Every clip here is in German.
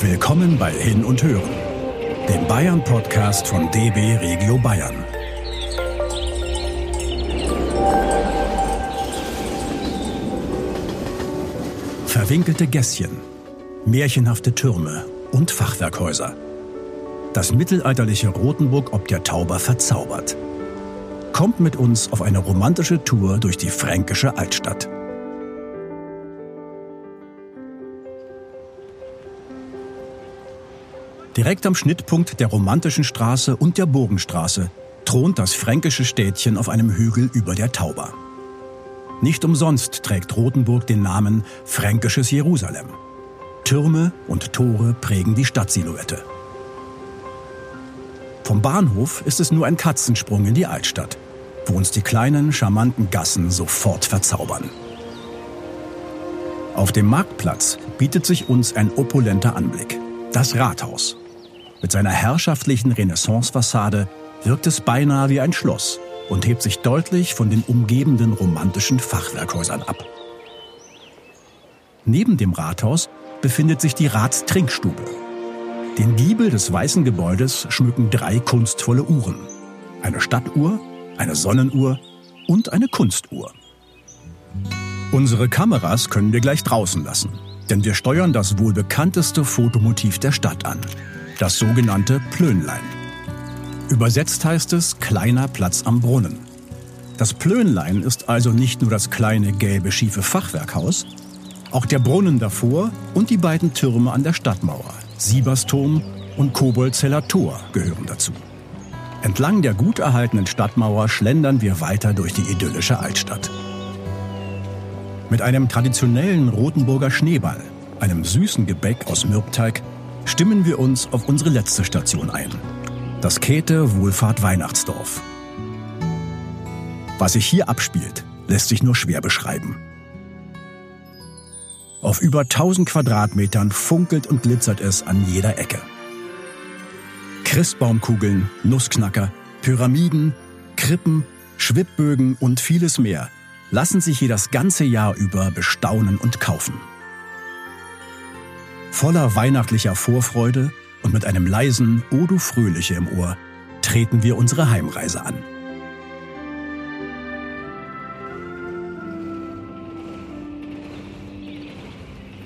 Willkommen bei Hin und Hören, dem Bayern-Podcast von DB Regio Bayern. Verwinkelte Gässchen, märchenhafte Türme und Fachwerkhäuser. Das mittelalterliche Rothenburg ob der Tauber verzaubert. Kommt mit uns auf eine romantische Tour durch die fränkische Altstadt. Direkt am Schnittpunkt der Romantischen Straße und der Burgenstraße thront das fränkische Städtchen auf einem Hügel über der Tauber. Nicht umsonst trägt Rothenburg den Namen Fränkisches Jerusalem. Türme und Tore prägen die Stadtsilhouette. Vom Bahnhof ist es nur ein Katzensprung in die Altstadt, wo uns die kleinen, charmanten Gassen sofort verzaubern. Auf dem Marktplatz bietet sich uns ein opulenter Anblick. Das Rathaus. Mit seiner herrschaftlichen Renaissancefassade wirkt es beinahe wie ein Schloss und hebt sich deutlich von den umgebenden romantischen Fachwerkhäusern ab. Neben dem Rathaus befindet sich die Ratstrinkstube. Den Giebel des weißen Gebäudes schmücken drei kunstvolle Uhren. Eine Stadtuhr, eine Sonnenuhr und eine Kunstuhr. Unsere Kameras können wir gleich draußen lassen, denn wir steuern das wohl bekannteste Fotomotiv der Stadt an, das sogenannte Plönlein. Übersetzt heißt es kleiner Platz am Brunnen. Das Plönlein ist also nicht nur das kleine gelbe schiefe Fachwerkhaus, auch der Brunnen davor und die beiden Türme an der Stadtmauer, Siebersturm und Koboldzeller Tor, gehören dazu. Entlang der gut erhaltenen Stadtmauer schlendern wir weiter durch die idyllische Altstadt. Mit einem traditionellen Rotenburger Schneeball, einem süßen Gebäck aus Mürbteig, stimmen wir uns auf unsere letzte Station ein. Das Käthe Wohlfahrt Weihnachtsdorf. Was sich hier abspielt, lässt sich nur schwer beschreiben. Auf über 1000 Quadratmetern funkelt und glitzert es an jeder Ecke. Christbaumkugeln, Nussknacker, Pyramiden, Krippen, Schwibbögen und vieles mehr lassen sich hier das ganze Jahr über bestaunen und kaufen. Voller weihnachtlicher Vorfreude und mit einem leisen O du Fröhliche im Ohr treten wir unsere Heimreise an.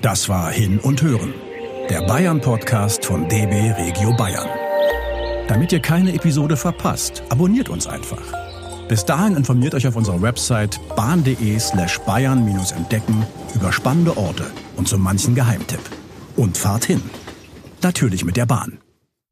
Das war Hin und Hören, der Bayern-Podcast von DB Regio Bayern. Damit ihr keine Episode verpasst, abonniert uns einfach. Bis dahin informiert euch auf unserer Website bahn.de slash bayern-entdecken über spannende Orte und so manchen Geheimtipp. Und fahrt hin. Natürlich mit der Bahn.